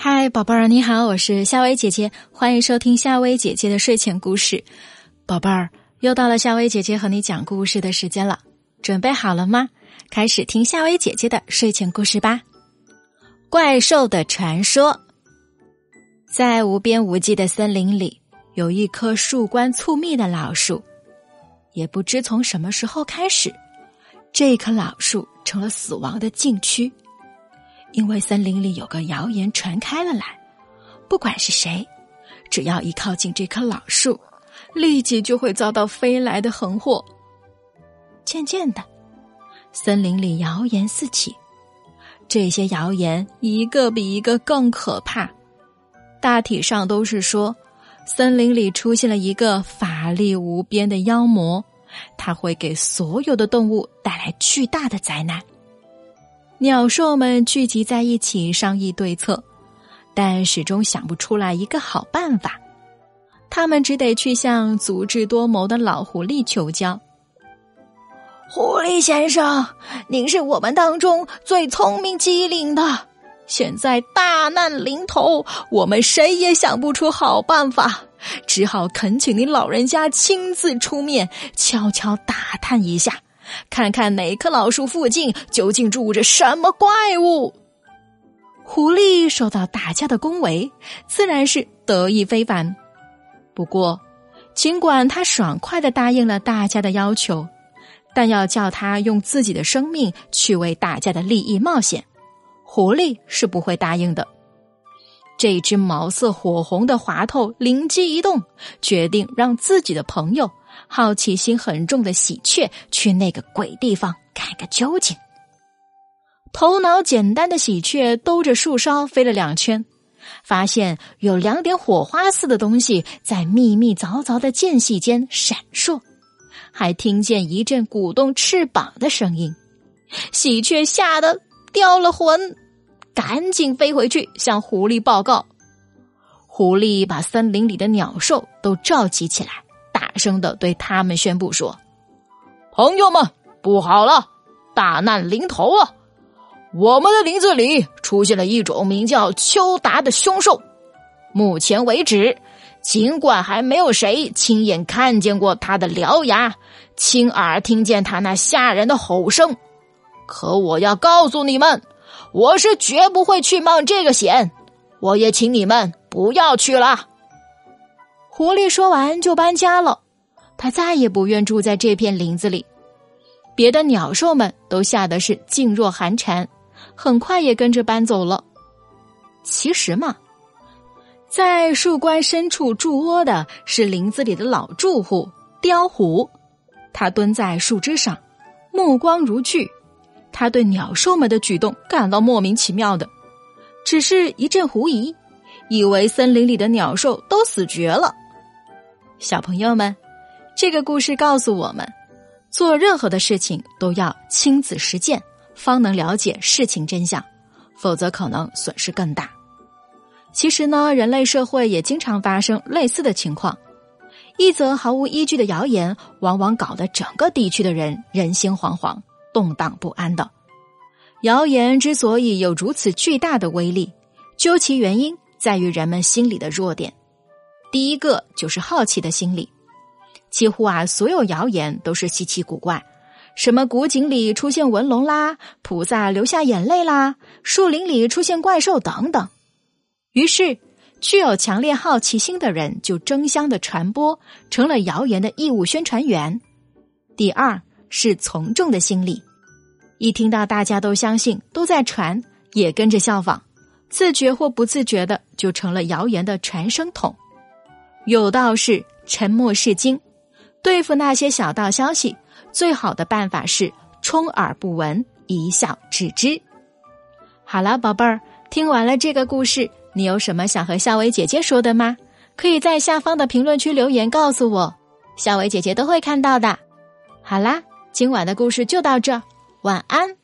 嗨，宝贝儿，你好，我是夏薇姐姐，欢迎收听夏薇姐姐的睡前故事。宝贝儿，又到了夏薇姐姐和你讲故事的时间了，准备好了吗？开始听夏薇姐姐的睡前故事吧。怪兽的传说，在无边无际的森林里，有一棵树冠粗密的老树，也不知从什么时候开始，这棵老树成了死亡的禁区。因为森林里有个谣言传开了来，不管是谁，只要一靠近这棵老树，立即就会遭到飞来的横祸。渐渐的，森林里谣言四起，这些谣言一个比一个更可怕。大体上都是说，森林里出现了一个法力无边的妖魔，他会给所有的动物带来巨大的灾难。鸟兽们聚集在一起商议对策，但始终想不出来一个好办法。他们只得去向足智多谋的老狐狸求教。狐狸先生，您是我们当中最聪明机灵的。现在大难临头，我们谁也想不出好办法，只好恳请您老人家亲自出面，悄悄打探一下。看看哪棵老树附近究竟住着什么怪物？狐狸受到大家的恭维，自然是得意非凡。不过，尽管他爽快的答应了大家的要求，但要叫他用自己的生命去为大家的利益冒险，狐狸是不会答应的。这只毛色火红的滑头灵机一动，决定让自己的朋友。好奇心很重的喜鹊去那个鬼地方看个究竟。头脑简单的喜鹊兜着树梢飞了两圈，发现有两点火花似的东西在密密凿凿的间隙间闪烁，还听见一阵鼓动翅膀的声音。喜鹊吓得掉了魂，赶紧飞回去向狐狸报告。狐狸把森林里的鸟兽都召集起来。声的对他们宣布说：“朋友们，不好了，大难临头了！我们的林子里出现了一种名叫秋达的凶兽。目前为止，尽管还没有谁亲眼看见过他的獠牙，亲耳听见他那吓人的吼声，可我要告诉你们，我是绝不会去冒这个险。我也请你们不要去了。”狐狸说完就搬家了，他再也不愿住在这片林子里。别的鸟兽们都吓得是噤若寒蝉，很快也跟着搬走了。其实嘛，在树冠深处筑窝的是林子里的老住户雕虎，他蹲在树枝上，目光如炬。他对鸟兽们的举动感到莫名其妙的，只是一阵狐疑，以为森林里的鸟兽都死绝了。小朋友们，这个故事告诉我们，做任何的事情都要亲自实践，方能了解事情真相，否则可能损失更大。其实呢，人类社会也经常发生类似的情况，一则毫无依据的谣言，往往搞得整个地区的人人心惶惶、动荡不安的。谣言之所以有如此巨大的威力，究其原因，在于人们心里的弱点。第一个就是好奇的心理，几乎啊所有谣言都是稀奇古怪，什么古井里出现文龙啦，菩萨流下眼泪啦，树林里出现怪兽等等。于是，具有强烈好奇心的人就争相的传播，成了谣言的义务宣传员。第二是从众的心理，一听到大家都相信，都在传，也跟着效仿，自觉或不自觉的就成了谣言的传声筒。有道是沉默是金，对付那些小道消息，最好的办法是充耳不闻，一笑置之。好了，宝贝儿，听完了这个故事，你有什么想和夏薇姐姐说的吗？可以在下方的评论区留言告诉我，夏薇姐姐都会看到的。好啦，今晚的故事就到这，晚安。